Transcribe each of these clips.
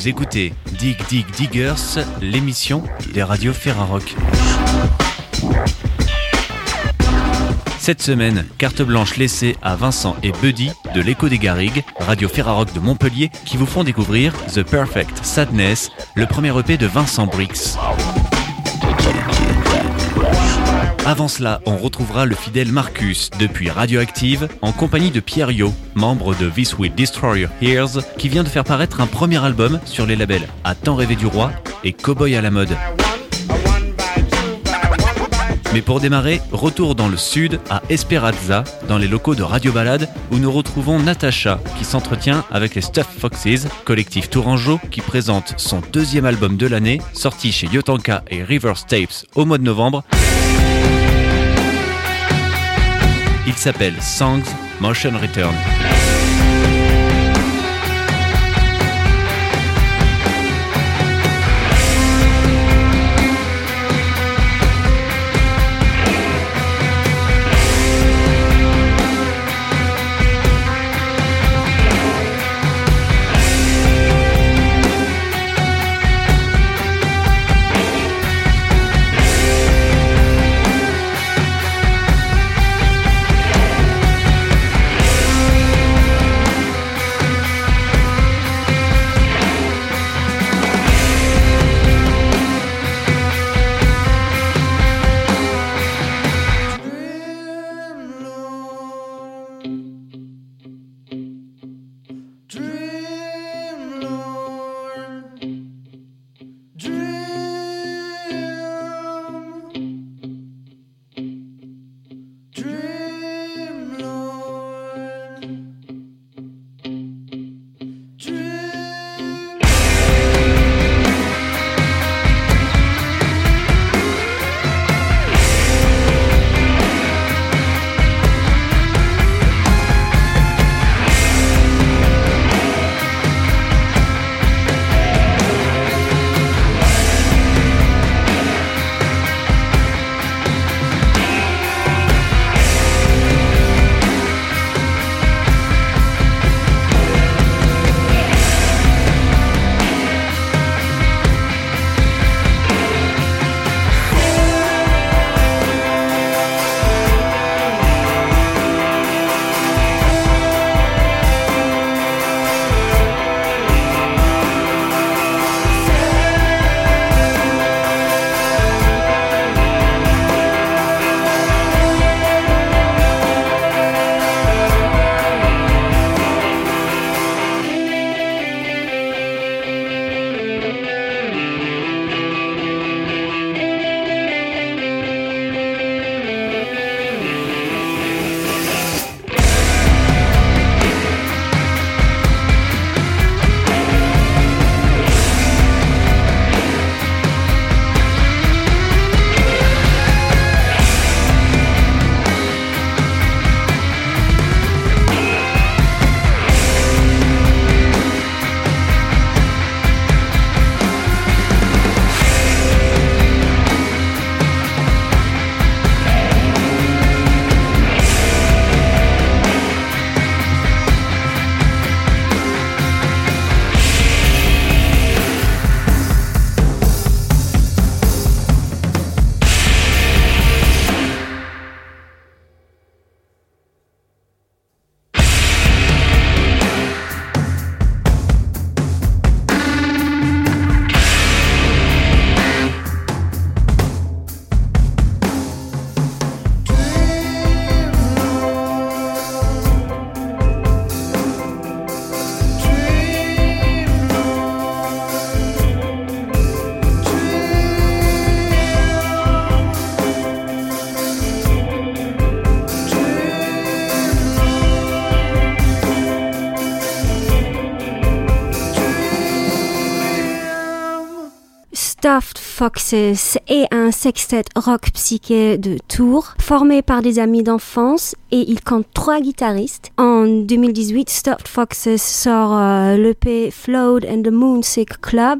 Vous écoutez Dig Dig Diggers, l'émission des radios Ferrarock. Cette semaine, carte blanche laissée à Vincent et Buddy de l'Écho des Garrigues, radio Ferrarock de Montpellier, qui vous font découvrir The Perfect Sadness, le premier EP de Vincent Brix. Avant cela, on retrouvera le fidèle Marcus depuis Radioactive en compagnie de Pierre Yo, membre de This Will Destroy Your qui vient de faire paraître un premier album sur les labels À Temps rêvé du roi et Cowboy à la mode. Mais pour démarrer, retour dans le sud à Esperanza, dans les locaux de Radio Balade, où nous retrouvons Natacha, qui s'entretient avec les Stuff Foxes, collectif tourangeau qui présente son deuxième album de l'année, sorti chez Yotanka et River Tapes au mois de novembre. Il s'appelle Songs Motion Return. Foxes est un sextet rock psyché de Tours, formé par des amis d'enfance et il compte trois guitaristes. En 2018, Stuffed Foxes sort euh, l'EP Float and the Moonsick Club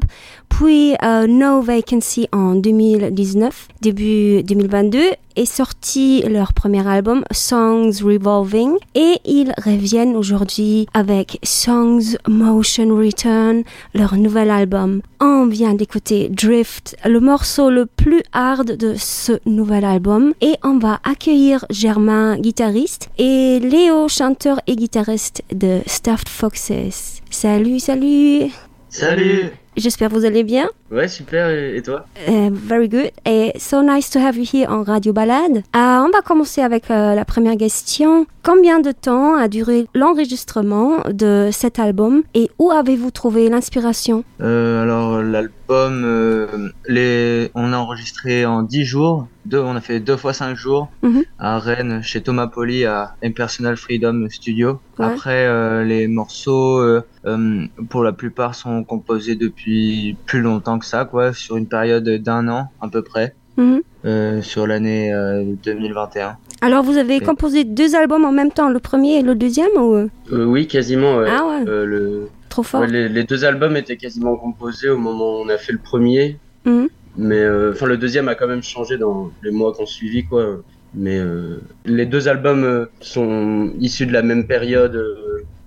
Puis euh, No Vacancy en 2019, début 2022, est sorti leur premier album Songs Revolving et ils reviennent aujourd'hui avec Songs Motion Return, leur nouvel album. On vient d'écouter Drift, le morceau le plus hard de ce nouvel album et on va accueillir Germain, guitariste, et Léo, chanteur et guitariste de Stuffed Foxes. Salut, salut Salut J'espère que vous allez bien. Ouais, super, et toi Uh, very good. Et so nice to have you here en Radio Balade. Euh, on va commencer avec euh, la première question. Combien de temps a duré l'enregistrement de cet album et où avez-vous trouvé l'inspiration? Euh, Alors, l'album, euh, les... on a enregistré en 10 jours. Deux, on a fait deux fois 5 jours Mhm. à Rennes, chez Thomas Poli, à Impersonal Freedom Studio. Ouais. Après, euh, les morceaux, euh, euh, pour la plupart, sont composés depuis plus longtemps que ça, quoi, sur une période d'un an à peu près, Mhm. euh, sur l'année euh, 2021. Alors vous avez composé deux albums en même temps, le premier et le deuxième ou Euh, oui, quasiment. ouais. Ah ouais, Euh, le... trop fort. ouais, les, les deux albums étaient quasiment composés au moment où on a fait le premier. Mhm. Mais euh, enfin, le deuxième a quand même changé dans les mois qui ont suivi, quoi. Mais euh, les deux albums euh, sont issus de la même période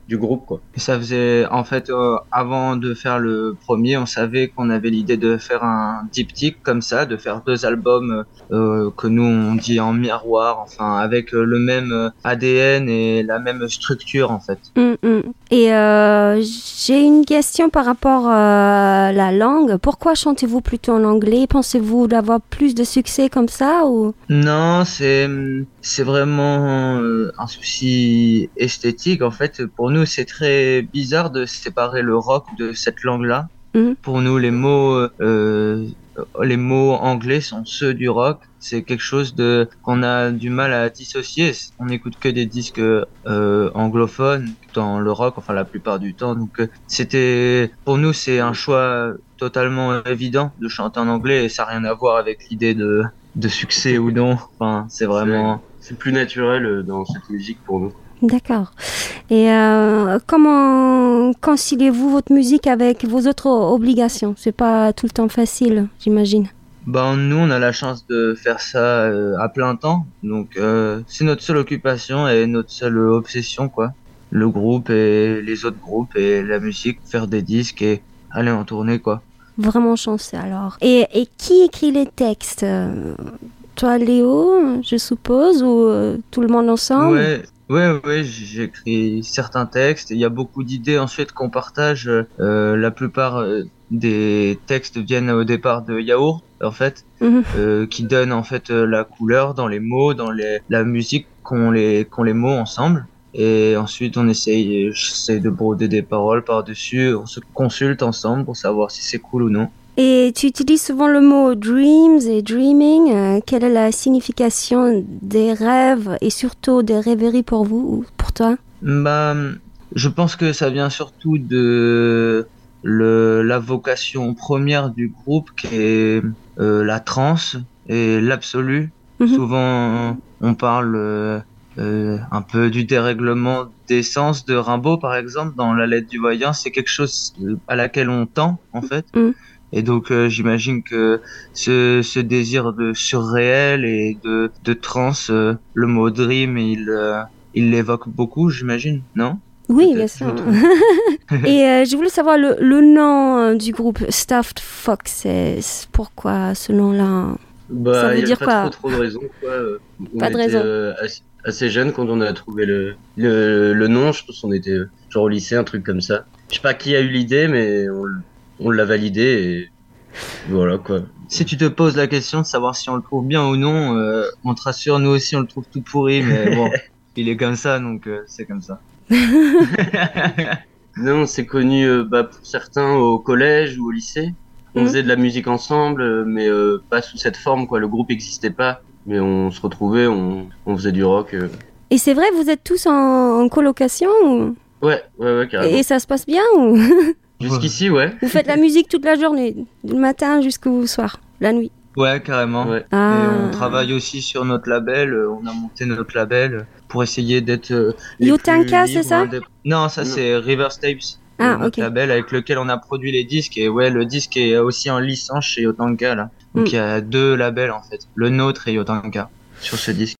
du groupe, quoi. Et ça faisait, en fait, euh, avant de faire le premier, on savait qu'on avait l'idée de faire un diptyque comme ça, de faire deux albums euh, que nous on dit en miroir, enfin avec euh, le même ADN et la même structure en fait. Mm, mm. Et euh, j'ai une question par rapport à la langue. Pourquoi chantez-vous plutôt en anglais? Pensez-vous d'avoir plus de succès comme ça ou? Non, c'est c'est vraiment un souci esthétique en fait. Pour nous, c'est très bizarre de séparer le rock de cette langue-là. Mhm. Pour nous, les mots euh, les mots anglais sont ceux du rock. C'est quelque chose de qu'on a du mal à dissocier. On n'écoute que des disques euh, anglophones dans le rock, enfin la plupart du temps. Donc euh, c'était pour nous c'est un choix totalement évident de chanter en anglais et ça n'a rien à voir avec l'idée de de succès ou non. Enfin c'est vraiment C'est plus naturel dans cette musique pour nous. D'accord. Et euh, comment conciliez-vous votre musique avec vos autres obligations? C'est pas tout le temps facile, j'imagine. Ben nous on a la chance de faire ça euh, à plein temps, donc euh, c'est notre seule occupation et notre seule obsession quoi. Le groupe et les autres groupes et la musique, faire des disques et aller en tournée quoi. Vraiment chanceux alors. Et, et qui écrit les textes? Toi, Léo, je suppose, ou tout le monde ensemble? Ouais, ouais, ouais, j'écris certains textes. Il y a beaucoup d'idées ensuite qu'on partage. Euh, la plupart euh, des textes viennent au départ de Yaourt, en fait, Mhm. euh, qui donne en fait euh, la couleur dans les mots, dans les, la musique qu'on les, qu'on les mots ensemble. Et ensuite, on essaye, j'essaie de broder des paroles par-dessus. On se consulte ensemble pour savoir si c'est cool ou non. Et tu utilises souvent le mot dreams et dreaming. Euh, quelle est la signification des rêves et surtout des rêveries pour vous ou pour toi? Bah, je pense que ça vient surtout de le, la vocation première du groupe qui est euh, la transe et l'absolu. Mhm. Souvent, on parle euh, euh, un peu du dérèglement d'essence de Rimbaud, par exemple, dans La lettre du voyant. C'est quelque chose à laquelle on tend, en fait. Mhm. Et donc, euh, j'imagine que ce, ce désir de surréel et de, de transe, euh, le mot dream, il, euh, il l'évoque beaucoup, j'imagine, non? Oui, bien sûr. et euh, je voulais savoir le, le nom du groupe Stuffed Foxes. Pourquoi ce nom-là? Bah, Ça veut il y a dire pas quoi? trop, trop de raisons, quoi. On Pas de était, raison. euh, assez, assez jeunes quand on a trouvé le, le, le nom. Je pense qu'on était genre au lycée, un truc comme ça. Je sais pas qui a eu l'idée, mais on, on l'a validé et voilà, quoi. Si tu te poses la question de savoir si on le trouve bien ou non, euh, on te rassure, nous aussi on le trouve tout pourri, mais bon, il est comme ça, donc euh, c'est comme ça. Non, c'est connu euh, bah, pour certains au collège ou au lycée. On Mhm. faisait de la musique ensemble, euh, mais euh, pas sous cette forme, quoi. Le groupe n'existait pas, mais on se retrouvait, on, on faisait du rock. euh. Et c'est vrai, vous êtes tous en, en colocation ou- Ouais, ouais, ouais, carrément. et ça se passe bien ou? Jusqu'ici, ouais. vous faites la musique toute la journée, du matin jusqu'au soir, la nuit Ouais, carrément. ouais. Ah. Et on travaille aussi sur notre label, euh, on a monté notre label pour essayer d'être euh, Yotanka, c'est ça indép- Non, ça c'est River Tapes. Ah, notre label avec lequel on a produit les disques. Et ouais, le disque est aussi en licence chez Yotanka là. Donc Mm. il y a deux labels en fait, le nôtre et Yotanka sur ce disque.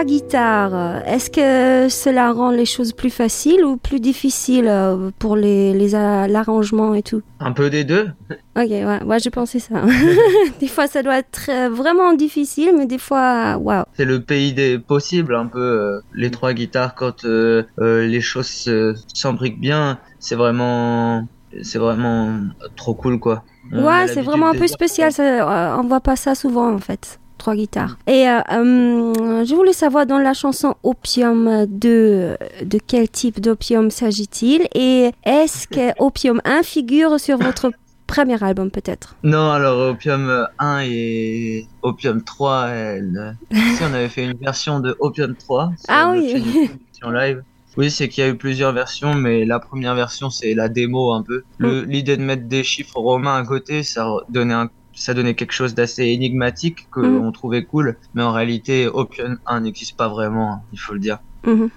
Trois guitares, est-ce que cela rend les choses plus faciles ou plus difficiles euh, pour les, les l'arrangement et tout? Un peu des deux. Ok, ouais, ouais, j'ai pensé ça. des fois, ça doit être euh, vraiment difficile, mais des fois, waouh. C'est le pays des possibles, un peu. euh, les trois guitares, quand euh, euh, les choses se- s'embriquent bien, c'est vraiment, c'est vraiment trop cool, quoi. On Ouais, c'est vraiment un peu spécial. Ça, on voit pas ça souvent, en fait. Trois guitares. Et euh, euh, je voulais savoir dans la chanson Opium 2, de quel type d'opium s'agit-il Et est-ce que Opium 1 figure sur votre premier album, peut-être? Non, alors Opium 1 et Opium 3, elle... si on avait fait une version de Opium 3. sur Ah oui. version live. Oui, c'est qu'il y a eu plusieurs versions, mais la première version, c'est la démo un peu. Mm. L'idée de mettre des chiffres romains à côté, ça donnait un ça donnait quelque chose d'assez énigmatique que Mm. on trouvait cool, mais en réalité Opium 1 n'existe pas vraiment, hein, il faut le dire. Mhm.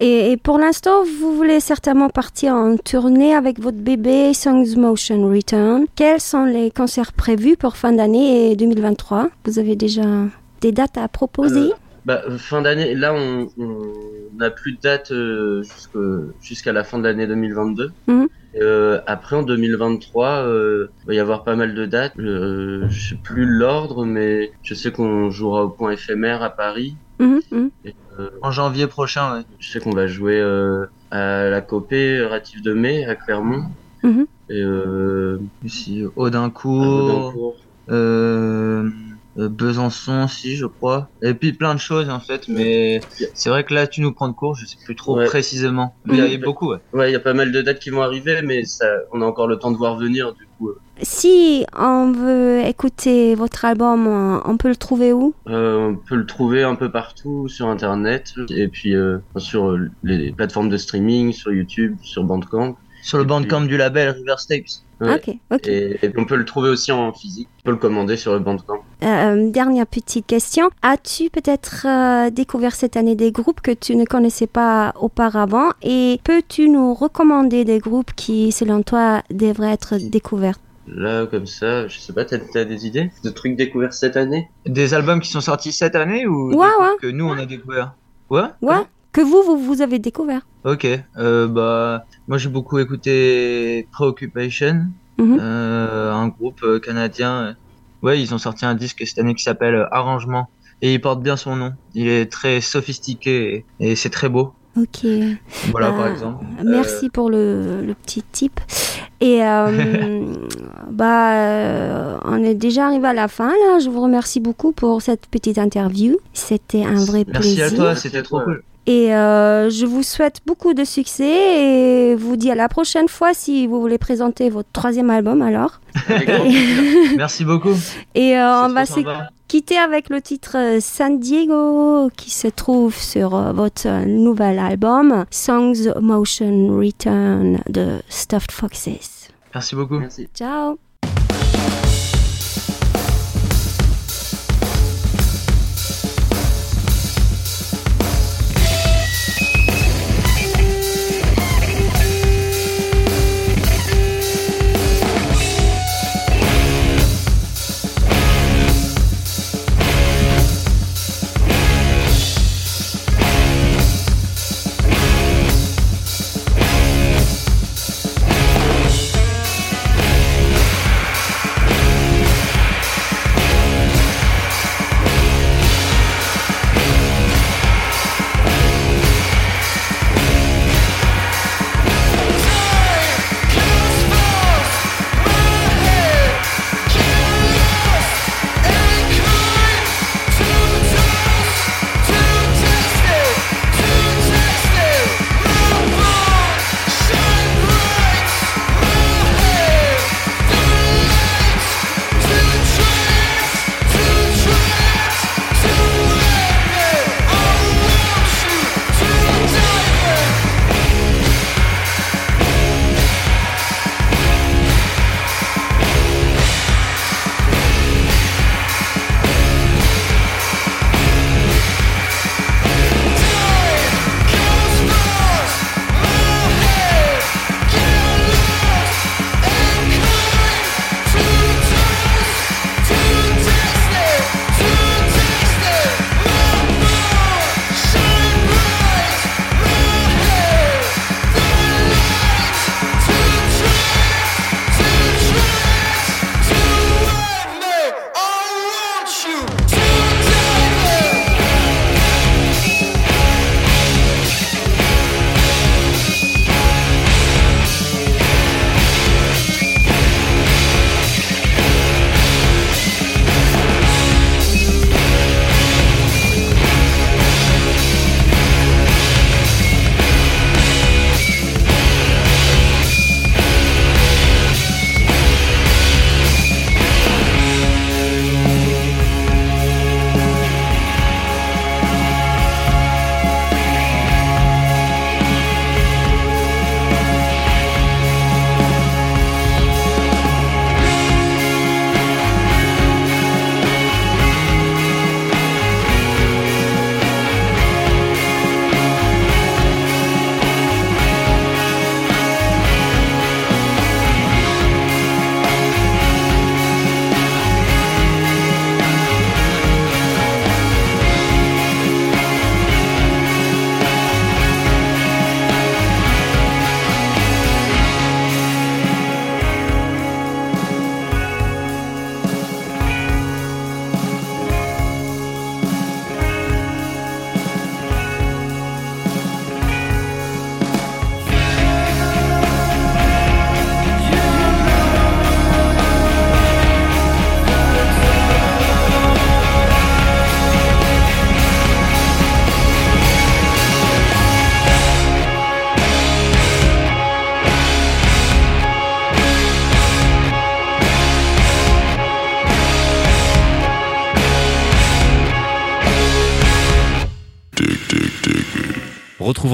Et, et pour l'instant, vous voulez certainement partir en tournée avec votre bébé Songs Motion Return. Quels sont les concerts prévus pour fin d'année et 2023 Vous avez déjà des dates à proposer? Bah, euh, fin d'année, là, on n'a plus de date euh, jusqu'à la fin de l'année 2022. Mhm. Euh, après, en 2023, euh, il va y avoir pas mal de dates. Euh, je sais plus l'ordre, mais je sais qu'on jouera au point éphémère à Paris. Mhm, mhm. En janvier prochain, ouais. Je sais qu'on va jouer euh, à la coopérative de mai à Clermont. Mhm. Et euh, Ici, Audincourt, Audincourt. Euh, Besançon aussi, je crois. Et puis plein de choses en fait, mais c'est vrai que là tu nous prends de court, je sais plus trop Ouais. précisément. Mais il y a eu beaucoup, ouais. Ouais, il y a pas mal de dates qui vont arriver, mais ça, on a encore le temps de voir venir, du coup. euh. Si on veut écouter votre album, on peut le trouver où? Euh, on peut le trouver un peu partout sur internet et puis euh, sur les plateformes de streaming, sur YouTube, sur Bandcamp. Sur le bandcamp puis- du label River Tapes. Ouais. Ok, ok. Et, et on peut le trouver aussi en physique. On peut le commander sur le Bandcamp. Euh, dernière petite question. As-tu peut-être euh, découvert cette année des groupes que tu ne connaissais pas auparavant? Et peux-tu nous recommander des groupes qui, selon toi, devraient être découverts? Là, comme ça, je sais pas, t'as as des idées de trucs découverts cette année? Des albums qui sont sortis cette année ou Ouais, ouais. que nous on a découvert? Ouais. Ouais Que vous, vous, vous avez découvert Ok. Euh, bah moi j'ai beaucoup écouté Preoccupation, Mhm. euh, un groupe euh, canadien. Ouais, ils ont sorti un disque cette année qui s'appelle Arrangement et il porte bien son nom. Il est très sophistiqué et, et c'est très beau. Ok. Voilà Bah, par exemple. Merci pour le, le petit tip. Et euh, bah, euh, on est déjà arrivé à la fin là. Je vous remercie beaucoup pour cette petite interview. C'était un vrai Merci plaisir. à toi, Merci c'était trop cool. Et euh, je vous souhaite beaucoup de succès et vous dis à la prochaine fois si vous voulez présenter votre troisième album alors. Merci beaucoup. Et euh, on va se quitter avec le titre euh, San Diego qui se trouve sur votre nouvel album Songs Motion Return de Stuffed Foxes. Merci beaucoup. Merci. Ciao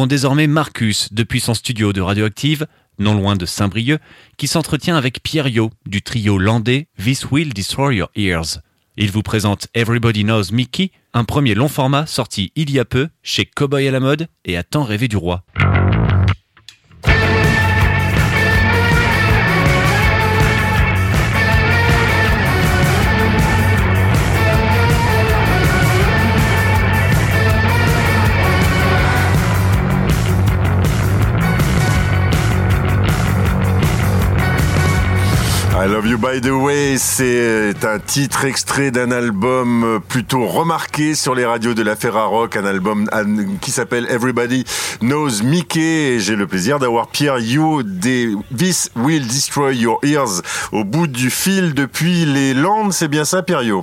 Désormais Marcus depuis son studio de Radioactive, non loin de Saint-Brieuc, qui s'entretient avec Pierre Yo du trio landais This Will Destroy Your Ears. Il vous présente Everybody Knows Mickey, un premier long format sorti il y a peu chez Cowboy à la mode et à tant rêvé du roi. I Love You By The Way, c'est un titre extrait d'un album plutôt remarqué sur les radios de la Ferrarock, un album qui s'appelle Everybody Knows Mickey. J'ai le plaisir d'avoir Pierre You des This Will Destroy Your Ears au bout du fil depuis les Landes. C'est bien ça, Pierre You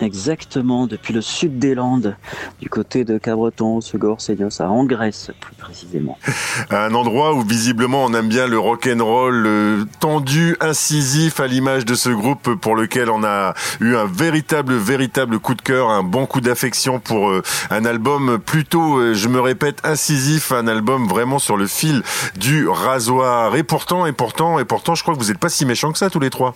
Exactement, depuis le sud des Landes, du côté de Cabreton, Segor, Seignos, en Grèce plus précisément. Un endroit où visiblement on aime bien le rock and roll tendu, incisif à l'image de ce groupe pour lequel on a eu un véritable, véritable coup de cœur, un bon coup d'affection pour euh, un album plutôt, euh, je me répète, incisif, un album vraiment sur le fil du rasoir. Et pourtant, et pourtant, et pourtant, je crois que vous n'êtes pas si méchants que ça tous les trois.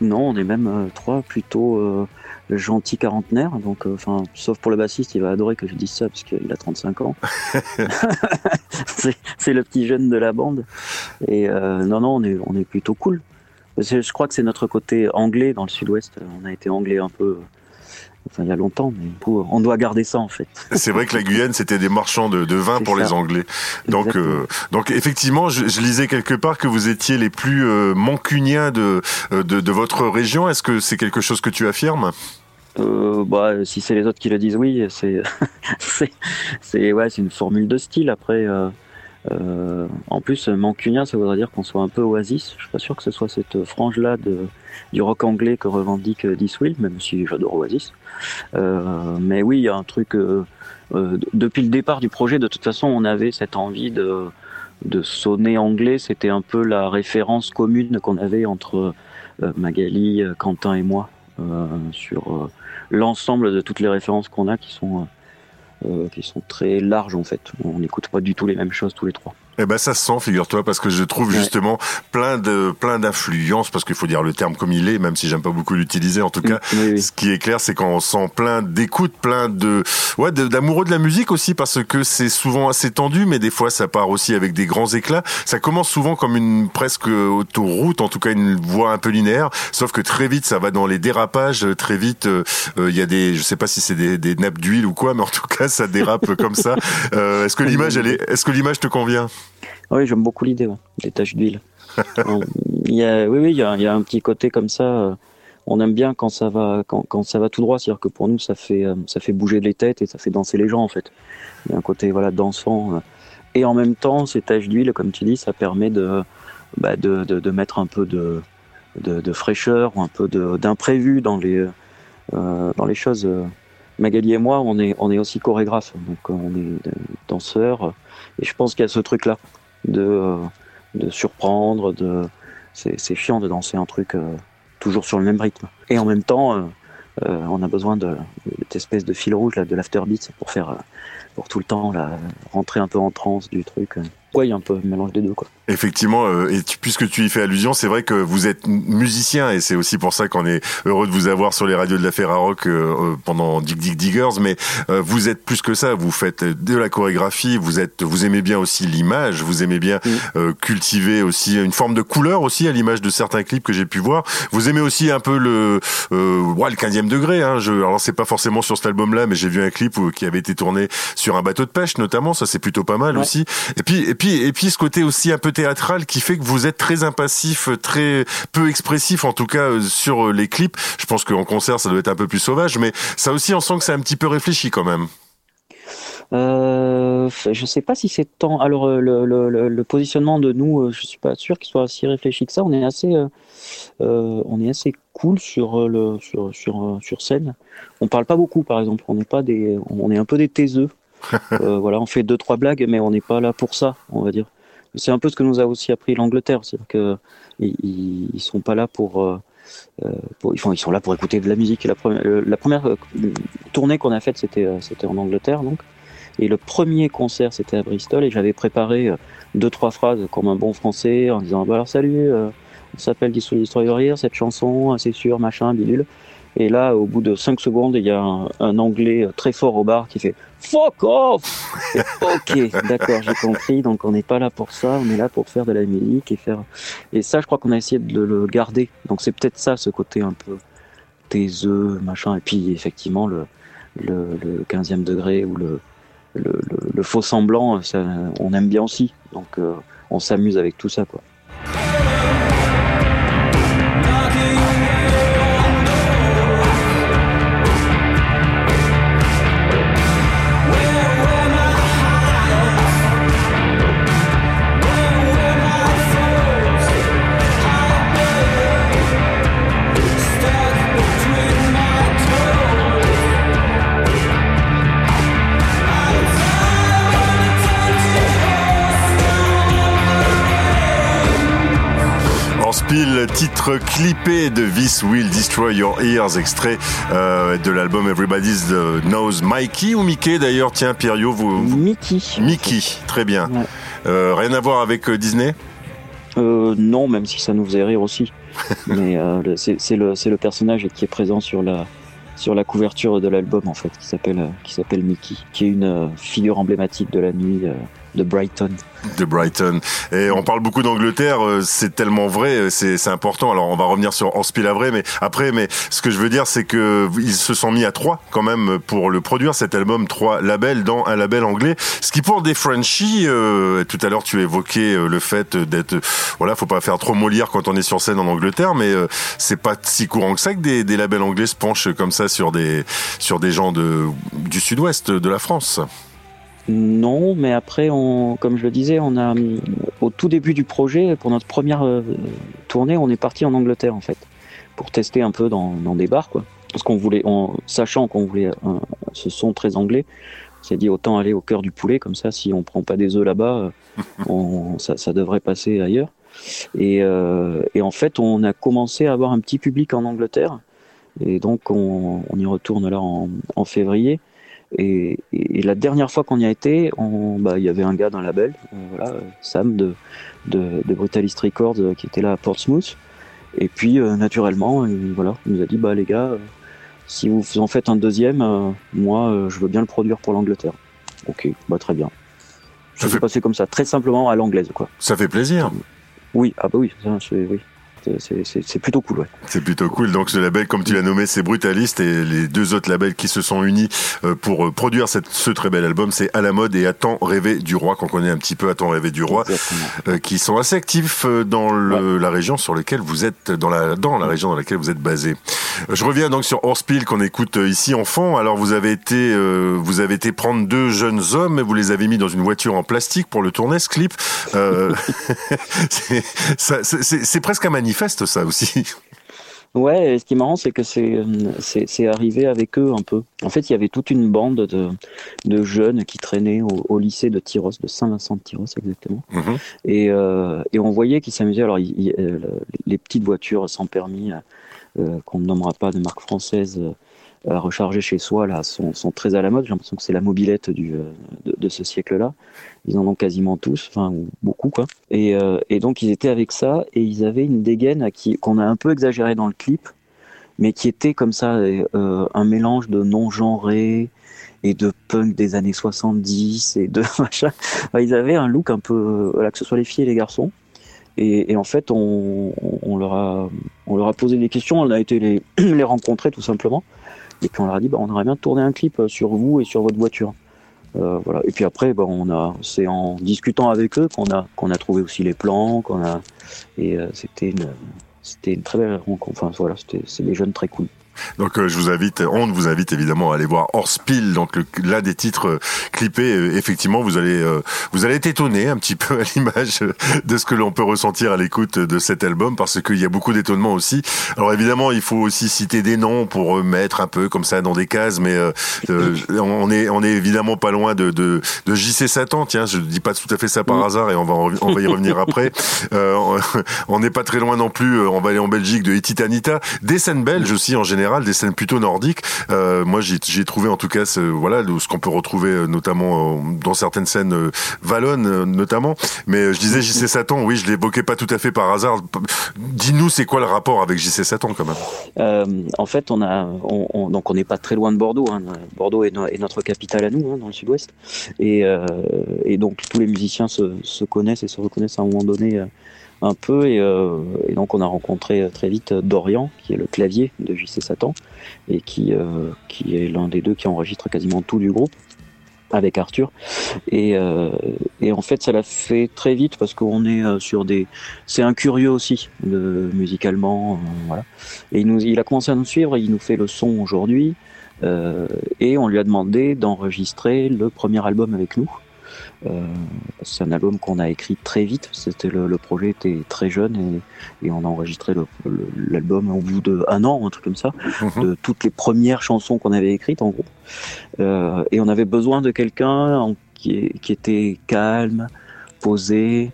Non, on est même euh, trois plutôt euh, gentils quarantenaires. Donc, enfin, sauf pour le bassiste, il va adorer que je dise ça parce qu'il a 35 ans. c'est c'est le petit jeune de la bande. Et euh, non, non, on est, on est plutôt cool. Je crois que c'est notre côté anglais dans le sud-ouest. On a été anglais un peu, enfin, il y a longtemps, mais pour- on doit garder ça en fait. C'est vrai que la Guyane, c'était des marchands de, de vin pour ça. les Anglais. Donc, euh, donc effectivement, je, je lisais quelque part que vous étiez les plus euh, mancuniens de, euh, de, de votre région. Est-ce que c'est quelque chose que tu affirmes? Euh, bah, si c'est les autres qui le disent, oui, c'est, ouais, c'est une formule de style. Après, euh, en plus, mancunien, ça voudrait dire qu'on soit un peu oasis. Je suis pas sûr que ce soit cette frange-là du rock anglais que revendique euh, This Will, même si j'adore Oasis. Euh, mais oui, il y a un truc. depuis le départ du projet, de toute façon, on avait cette envie de, de sonner anglais. C'était un peu la référence commune qu'on avait entre Magali, Quentin et moi sur l'ensemble de toutes les références qu'on a qui sont qui sont très larges en fait. On n'écoute pas du tout les mêmes choses tous les trois. Eh ben ça se sent, figure-toi, parce que je trouve Ouais. justement plein de plein d'influences, parce qu'il faut dire le terme comme il est, même si j'aime pas beaucoup l'utiliser. En tout cas, Oui, oui. ce qui est clair, c'est qu'on sent plein d'écoute, plein de ouais d'amoureux de la musique aussi, parce que c'est souvent assez tendu, mais des fois ça part aussi avec des grands éclats. Ça commence souvent comme une presque autoroute, en tout cas une voie un peu linéaire, sauf que très vite ça va dans les dérapages, très vite euh, euh, il y a des, je sais pas si c'est des, des nappes d'huile ou quoi, mais en tout cas ça dérape comme ça. Euh, est-ce que l'image elle est, est-ce que l'image te convient? Oui, j'aime beaucoup l'idée, ouais, des taches d'huile. Euh, il y a, oui, oui, il y a, il y a un petit côté comme ça. euh, on aime bien quand ça va, quand, quand ça va tout droit. C'est-à-dire que pour nous, ça fait, euh, ça fait bouger les têtes et ça fait danser les gens en fait. Il y a un côté voilà dansant. Et en même temps, ces taches d'huile, comme tu dis, ça permet de, bah, de, de, de mettre un peu de, de, de fraîcheur ou un peu d'imprévu dans les, euh, dans les choses. Magali et moi, on est, on est aussi chorégraphes, donc on est danseurs. Et je pense qu'il y a ce truc-là de, euh, de surprendre, de c'est chiant de danser un truc euh, toujours sur le même rythme. Et en même temps, euh, on a besoin de cette espèce de fil rouge là, de l'afterbeat pour faire pour tout le temps là, rentrer un peu en transe du truc. Ouais, il y a un peu un mélange des deux quoi. Effectivement, euh, et tu- puisque tu y fais allusion, c'est vrai que vous êtes musicien et c'est aussi pour ça qu'on est heureux de vous avoir sur les radios de la Ferrarock euh, euh, pendant Dig Dig Diggers. Mais euh, vous êtes plus que ça. Vous faites de la chorégraphie. Vous êtes, vous aimez bien aussi l'image. Vous aimez bien cultiver aussi une forme de couleur aussi à l'image de certains clips que j'ai pu voir. Vous aimez aussi un peu le, ouais, le 15e degré. Hein. Je, alors c'est pas forcément sur cet album-là, mais j'ai vu un clip où- qui avait été tourné sur un bateau de pêche notamment. Ça c'est plutôt pas mal Ouais. aussi. Et puis et puis et puis ce côté aussi un peu théâtral qui fait que vous êtes très impassif, très peu expressif en tout cas euh, sur euh, les clips. Je pense qu'en concert ça doit être un peu plus sauvage, mais ça aussi on sent que c'est un petit peu réfléchi quand même. Euh, je sais pas si c'est tant. Alors le, positionnement de nous, je suis pas sûr qu'il soit si réfléchi que ça. On est assez, on est assez cool sur le sur sur scène. On parle pas beaucoup, par exemple. On n'est pas des, on est un peu des taiseux. Euh, voilà, on fait deux trois blagues, mais on n'est pas là pour ça, on va dire. C'est un peu ce que nous a aussi appris l'Angleterre, c'est que ils, ils sont pas là pour, euh, euh, pour- ils, font, ils sont là pour écouter de la musique. La première, la première tournée qu'on a faite, c'était c'était en Angleterre, donc. Et le premier concert, c'était à Bristol, et j'avais préparé deux trois phrases comme un bon français en disant bah alors salut, on s'appelle Destroy Destroy Warrior, cette chanson, c'est sûr, machin, bidule. Et là, au bout de 5 secondes, il y a un, un anglais très fort au bar qui fait Fuck off Ok, d'accord, j'ai compris. Donc on n'est pas là pour ça, on est là pour faire de la musique et faire. Et ça, je crois qu'on a essayé de le garder. Donc c'est peut-être ça, ce côté un peu taiseux, machin. Et puis effectivement, le, le, le 15e degré ou le faux semblant, ça, on aime bien aussi. Donc euh, on s'amuse avec tout ça, quoi. Titre clippé de This Will Destroy Your Ears, extrait euh, de l'album Everybody's Knows Mikey ou Mickey d'ailleurs. Tiens, Pierrot, vous, vous- Mickey. Mickey, très bien. Ouais. Euh, rien à voir avec euh, Disney? Euh, non, même si ça nous faisait rire aussi. Mais euh, c'est le, personnage qui est présent sur la, sur la couverture de l'album, en fait, qui s'appelle euh, qui s'appelle Mickey, qui est une euh, figure emblématique de la nuit euh, de Brighton. de Brighton. Et on parle beaucoup d'Angleterre, euh, c'est tellement vrai, euh, c'est important. Alors on va revenir sur après, mais après, mais ce que je veux dire, c'est que ils se sont mis à trois quand même pour le produire cet album, trois labels dans un label anglais. Ce qui pour des Frenchies, euh, tout à l'heure tu évoquais le fait d'être, voilà, faut pas faire trop Molière quand on est sur scène en Angleterre, mais euh, c'est pas si courant que ça que des, des labels anglais se penchent comme ça sur des sur des gens de du sud-ouest de la France. Non, mais après, on, comme je le disais, on a au tout début du projet, pour notre première euh, tournée, on est parti en Angleterre en fait, pour tester un peu dans, dans des bars, quoi. Parce qu'on voulait, en sachant qu'on voulait un, ce son très anglais, on s'est dit autant aller au cœur du poulet, comme ça, si on prend pas des œufs là-bas, euh, on, ça, ça devrait passer ailleurs. Et, euh, et en fait, on a commencé à avoir un petit public en Angleterre, et donc on, on y retourne là en, en février. Et, et la dernière fois qu'on y a été, bah, il y avait un gars d'un label, euh, voilà, euh, Sam de, de, de Brutalist Records, euh, qui était là à Portsmouth. Et puis, euh, naturellement, il, voilà, il nous a dit, bah les gars, euh, si vous en faites un deuxième, euh, moi, euh, je veux bien le produire pour l'Angleterre. Ok, bah très bien. Ça Ça fait- passé comme ça, très simplement à l'anglaise, quoi. Ça fait plaisir. Oui, ah bah oui, ça, c'est oui. C'est- plutôt cool, ouais. C'est plutôt cool. Donc ce label, comme tu l'as nommé, c'est Brutalist et les deux autres labels qui se sont unis euh, pour euh, produire cette, ce très bel album, c'est À la mode et À temps rêvé du roi, qu'on connaît un petit peu À temps rêvé du roi, euh, qui sont assez actifs dans le, la région sur laquelle vous êtes, dans la, dans la région dans laquelle vous êtes basé. Je reviens donc sur Horsepill qu'on écoute ici en fond. Alors vous avez été, euh, vous avez été prendre deux jeunes hommes et vous les avez mis dans une voiture en plastique pour le tourner ce clip. Euh, c'est presque un manifeste ça aussi. Ouais, ce qui est marrant, c'est que c'est euh, c'est arrivé avec eux un peu. En fait, il y avait toute une bande de, de jeunes qui traînaient au, au lycée de Tyros, de Saint-Vincent de Tyros exactement. Mhm. Et, euh, et on voyait qu'ils s'amusaient. Alors, il- il- euh, les petites voitures sans permis, euh, qu'on ne nommera pas de marque française, à recharger chez soi, là, sont, sont très à la mode. J'ai l'impression que c'est la mobilette du, euh, de, ce siècle-là. Ils en ont quasiment tous, enfin, ou beaucoup, quoi. Et, euh, et donc, ils étaient avec ça, et ils avaient une dégaine à qui, qu'on a un peu exagéré dans le clip, mais qui était comme ça, euh, un mélange de non-genré et de punk des années 70 et de machin. Ils avaient un look un peu, euh, voilà, que ce soit les filles et les garçons. Et, et en fait, on- on leur a, on leur a posé des questions, on a été les, les rencontrer tout simplement. Et puis on leur a dit, bah, on aimerait bien tourner un clip euh, sur vous et sur votre voiture. Euh, voilà. Et puis après, bah, on a, c'est en discutant avec eux qu'on a, qu'on a trouvé aussi les plans, qu'on a, et euh, c'était une, c'était une très belle rencontre. Enfin voilà, c'était, c'est des jeunes très cool. Donc euh, je vous invite, on vous invite évidemment à aller voir Horsepill, donc l'un des titres euh, clippés. Euh, effectivement, vous allez euh, vous allez être étonné un petit peu à l'image de ce que l'on peut ressentir à l'écoute de cet album, parce qu'il y a beaucoup d'étonnement aussi. Alors évidemment, il faut aussi citer des noms pour mettre un peu comme ça dans des cases, mais on est on est évidemment pas loin de de, de JC Satan. Tiens, je dis pas tout à fait ça par hasard, et on va on va y revenir après. On n'est pas très loin non plus. On va aller en Belgique de Etitanita, des scènes belges aussi en général général, des scènes plutôt nordiques. Euh, moi, j'ai trouvé en tout cas ce, voilà ce qu'on peut retrouver euh, notamment euh, dans certaines scènes wallonnes notamment. Mais je disais JC Satan, oui, je l'évoquais pas tout à fait par hasard. Dis-nous, c'est quoi le rapport avec JC Satan quand même? Euh, en fait, on a, on, on- donc on n'est pas très loin de Bordeaux. hein. Bordeaux est, no- est notre capitale à nous, hein, dans le Sud-Ouest, et, euh, et donc tous les musiciens se, se connaissent et se reconnaissent à un moment donné un peu. Et, euh, et donc on a rencontré euh, très vite Dorian, qui est le clavier de JC Satan, et qui, euh, qui est l'un des deux qui enregistre quasiment tout du groupe avec Arthur. Et, euh, et en fait, ça l'a fait très vite parce qu'on est euh, sur des. C'est un curieux aussi, de, musicalement, euh, voilà. Et il, nous, il a commencé à nous suivre, il nous fait le son aujourd'hui, euh, et on lui a demandé d'enregistrer le premier album avec nous. Euh, c'est un album qu'on a écrit très vite. C'était le, le projet était très jeune et, et on a enregistré l'album au bout de un an, un truc comme ça, Mhm. de toutes les premières chansons qu'on avait écrites en gros. Euh, et on avait besoin de quelqu'un qui, qui était calme, posé,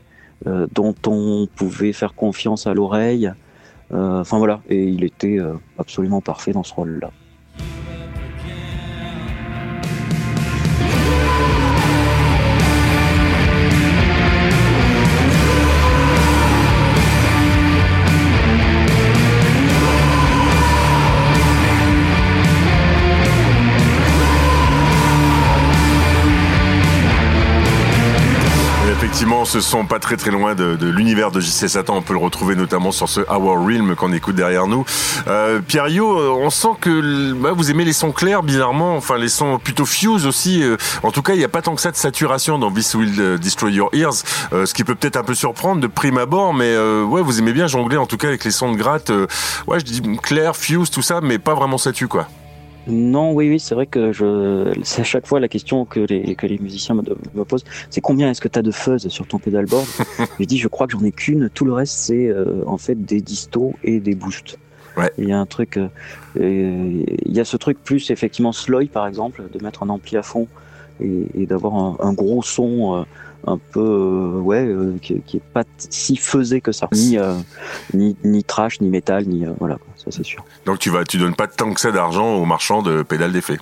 euh, dont on pouvait faire confiance à l'oreille. Euh, Enfin voilà, et il était absolument parfait dans ce rôle-là. Effectivement, ce sont pas très très loin de, l'univers de JC Satan. On peut le retrouver notamment sur ce Our Realm qu'on écoute derrière nous. Euh, Pierre Yo, euh, on sent que bah, vous aimez les sons clairs, bizarrement. Enfin, les sons plutôt fuse aussi. Euh, en tout cas, il n'y a pas tant que ça de saturation dans This Will euh, Destroy Your Ears, ce qui peut peut-être un peu surprendre de prime abord. Mais ouais, vous aimez bien jongler en tout cas avec les sons de gratte. ouais, je dis clair, fuse, tout ça, mais pas vraiment satu quoi. Non, oui, oui, c'est vrai que je, c'est à chaque fois la question que les, que les musiciens me, me posent, c'est combien est-ce que tu as de fuzz sur ton pedalboard Je dis, je crois que j'en ai qu'une, tout le reste c'est euh, en fait des distos et des boosts. Ouais. Il y a un truc, euh, euh, il y a ce truc plus effectivement sloy par exemple, de mettre un ampli à fond et, et d'avoir un, un gros son euh, un peu, euh, ouais, euh, qui, qui est pas si faisé que ça, ni, euh, ni, ni trash, ni métal, ni, voilà, ça c'est sûr. Donc tu vas, tu donnes pas tant que ça d'argent aux marchands de pédales d'effet.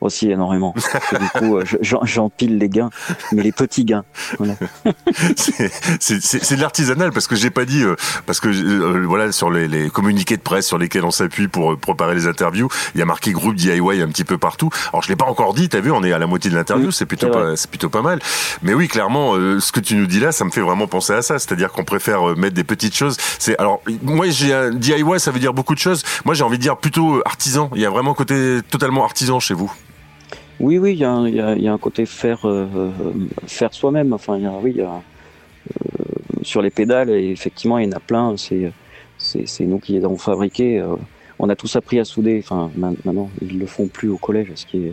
Aussi énormément. Parce que du coup, euh, j'empile les gains, mais les petits gains. Voilà. c'est de l'artisanal parce que j'ai pas dit euh, parce que euh, voilà sur les, les communiqués de presse sur lesquels on s'appuie pour préparer les interviews, il y a marqué groupe DIY un petit peu partout. Alors je l'ai pas encore dit, t'as vu, on est à la moitié de l'interview, Oui, c'est plutôt c'est pas c'est plutôt pas mal. Mais oui, clairement, euh, ce que tu nous dis là, ça me fait vraiment penser à ça, c'est-à-dire qu'on préfère mettre des petites choses. C'est alors moi j'ai un DIY, ça veut dire beaucoup de choses. Moi j'ai envie de dire plutôt artisan. Il y a vraiment un côté totalement artisan chez vous. Oui, oui, il y y, a, un côté faire, euh, euh, faire soi-même. Enfin, oui, y a, euh, sur les pédales, effectivement, il y en a plein. C'est, c'est, nous qui les avons fabriqués. on a tous appris à souder. Enfin, ma- maintenant, ils le font plus au collège, ce qui est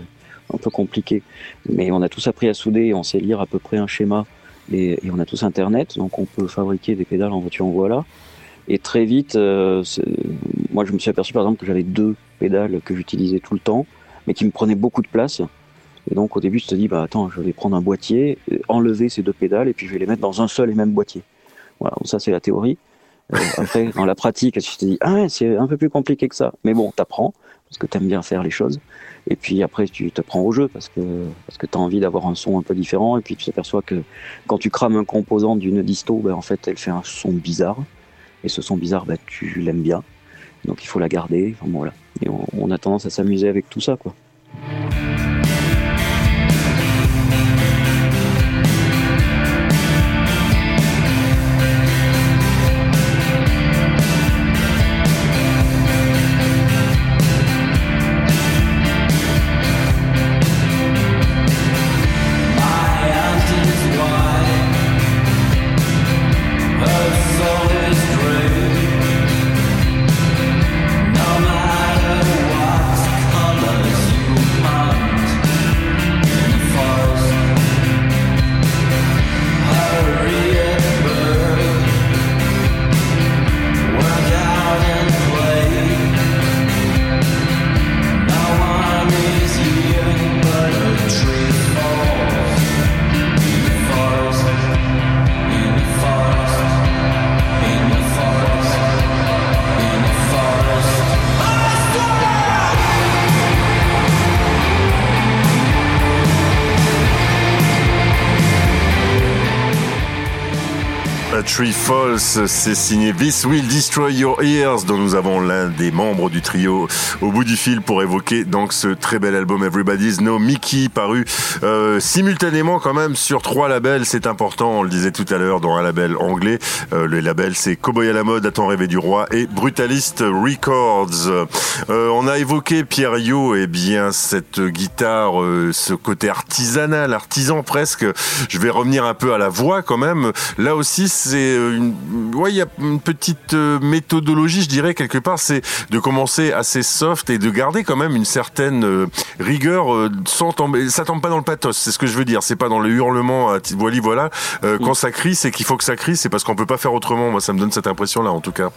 un peu compliqué. Mais on a tous appris à souder. On sait lire à peu près un schéma. Et, on a tous Internet, donc on peut fabriquer des pédales en voiture en voilà. Et très vite, moi, je me suis aperçu par exemple que j'avais deux pédales que j'utilisais tout le temps, mais qui me prenaient beaucoup de place. Et donc au début, tu te dis, bah attends, je vais prendre un boîtier, euh, enlever ces deux pédales, et puis je vais les mettre dans un seul et même boîtier. Voilà, donc ça c'est la théorie. Euh, après, dans la pratique, tu te dis, ah ouais, c'est un peu plus compliqué que ça. Mais bon, t'apprends, parce que t'aimes bien faire les choses. Et puis après, tu te prends au jeu, parce que, parce que t'as envie d'avoir un son un peu différent, et puis tu t'aperçois que quand tu crames un composant d'une disto, ben, en fait, elle fait un son bizarre. Et ce son bizarre, ben, tu l'aimes bien. Donc il faut la garder. Enfin, bon, voilà. Et on, on a tendance à s'amuser avec tout ça, quoi. Tree Falls, c'est signé This Will Destroy Your Ears, dont nous avons l'un des membres du trio au bout du fil pour évoquer donc ce très bel album Everybody's No Mickey, paru euh, simultanément quand même sur trois labels, c'est important, on le disait tout à l'heure, dans un label anglais. Euh, le label c'est Cowboy à la mode, Attends rêver du roi et Brutalist Records. Euh, on a évoqué Pierre Yo, et bien cette guitare, euh, ce côté artisanal, artisan presque. Je vais revenir un peu à la voix quand même. Là aussi, c'est euh, une, ouais, il y a une petite euh, méthodologie, je dirais quelque part, c'est de commencer assez soft et de garder quand même une certaine euh, rigueur euh, sans tomber. Ça tombe pas dans le pathos, c'est ce que je veux dire. C'est pas dans le hurlement, à voilà, voilà. Euh, Quand ça crie, c'est qu'il faut que ça crie. C'est parce qu'on peut pas faire autrement. Moi, ça me donne cette impression-là, en tout cas.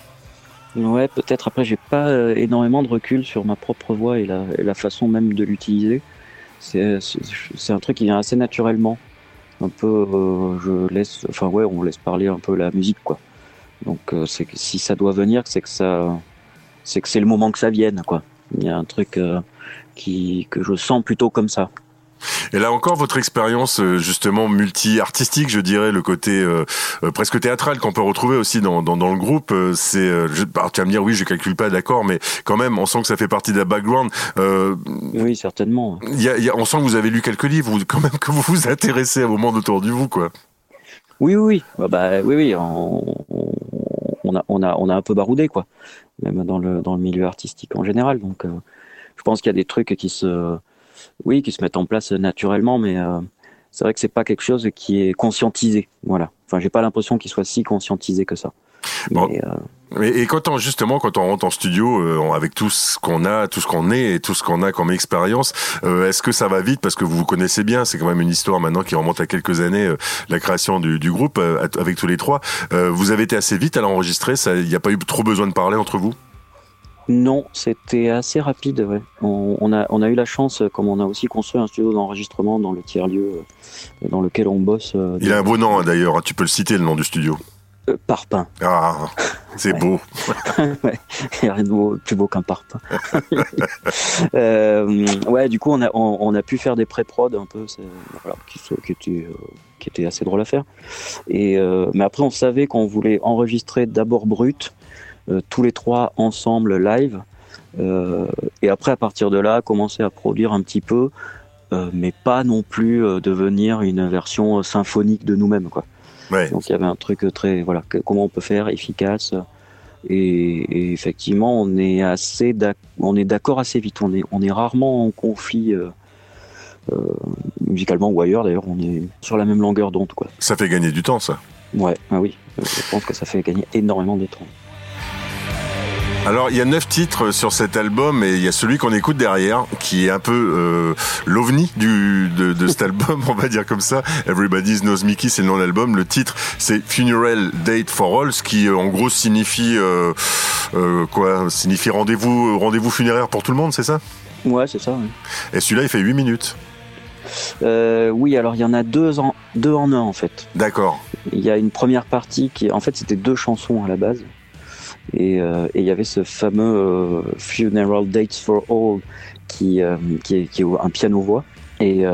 Ouais, peut-être. Après, j'ai pas euh, énormément de recul sur ma propre voix et la, et la façon même de l'utiliser. C'est c'est- c'est un truc qui vient assez naturellement. Un peu, euh, je laisse, enfin ouais, on laisse parler un peu la musique, quoi. Donc, euh, si ça doit venir, c'est que ça, c'est que c'est le moment que ça vienne, quoi. Il y a un truc euh, qui que je sens plutôt comme ça. Et là encore, votre expérience euh, justement multi-artistique, je dirais, le côté euh, euh, presque théâtral qu'on peut retrouver aussi dans, dans, dans le groupe, euh, c'est... Euh, alors, tu vas me dire, oui, je calcule pas, d'accord, mais quand même, on sent que ça fait partie de la background. Euh, Oui, certainement. y a, y a- on sent que vous avez lu quelques livres, ou quand même que vous vous intéressez au monde autour de vous, quoi. Oui, oui, oui. Bah, bah, oui, oui. On, on- a, on a, on a un peu baroudé, quoi. Même dans le, dans le milieu artistique en général. Donc, euh, je pense qu'il y a des trucs qui se, oui, qui se mettent en place naturellement, mais euh, c'est vrai que c'est pas quelque chose qui est conscientisé. Voilà. Enfin, j'ai pas l'impression qu'il soit si conscientisé que ça. Bon. Mais, euh, Et, et quand on, justement, quand on rentre en studio, euh, avec tout ce qu'on a, tout ce qu'on est et tout ce qu'on a comme expérience, euh, est-ce que ça va vite? Parce que vous vous connaissez bien C'est quand même une histoire maintenant qui remonte à quelques années, euh, la création du, du groupe euh, avec tous les trois. Euh, vous avez été assez vite à l'enregistrer. Il n'y a pas eu trop besoin de parler entre vous? Non, c'était assez rapide. Ouais. On, on a, on a eu la chance, comme on a aussi construit un studio d'enregistrement dans le tiers-lieu euh, dans lequel on bosse. euh, Il a un beau nom hein, d'ailleurs. hein, Tu peux le citer le nom du studio. euh, Parpin. Ah, c'est beau. Ouais, il n'y a rien de beau- plus beau qu'un parpaing. euh, ouais, du coup, on a, on, on a pu faire des pré-prod un peu, voilà, qui, qui, euh, assez drôles à faire. Et, euh, mais après, on savait qu'on voulait enregistrer d'abord brut, euh, tous les trois ensemble live. Euh, et après, à partir de là, commencer à produire un petit peu, euh, mais pas non plus euh, devenir une version euh, symphonique de nous-mêmes, quoi. Ouais. Donc il y avait un truc très voilà que- comment on peut faire efficace et, et effectivement on est assez on est d'accord assez vite on est on est rarement en conflit euh, euh, musicalement ou ailleurs d'ailleurs on est sur la même longueur d'onde quoi Ça fait gagner du temps, ça. ouais ah oui je pense que ça fait gagner énormément de temps Alors, il y a neuf titres sur cet album et il y a celui qu'on écoute derrière, qui est un peu euh, l'ovni du de, de cet album, on va dire comme ça. Everybody Knows Mickey, c'est le nom de l'album. Le titre, c'est Funeral Date for All, ce qui euh, en gros signifie euh, euh, quoi Signifie rendez-vous rendez-vous funéraire pour tout le monde, c'est ça? Ouais c'est ça ouais. Et celui-là, il fait 8 minutes. Euh, oui alors il y en a deux en deux en un en fait D'accord. Il y a une première partie qui, en fait, c'était deux chansons à la base. Et, euh, et il y avait ce fameux euh, Funeral Dates for All qui, euh, qui, est, qui est un piano-voix et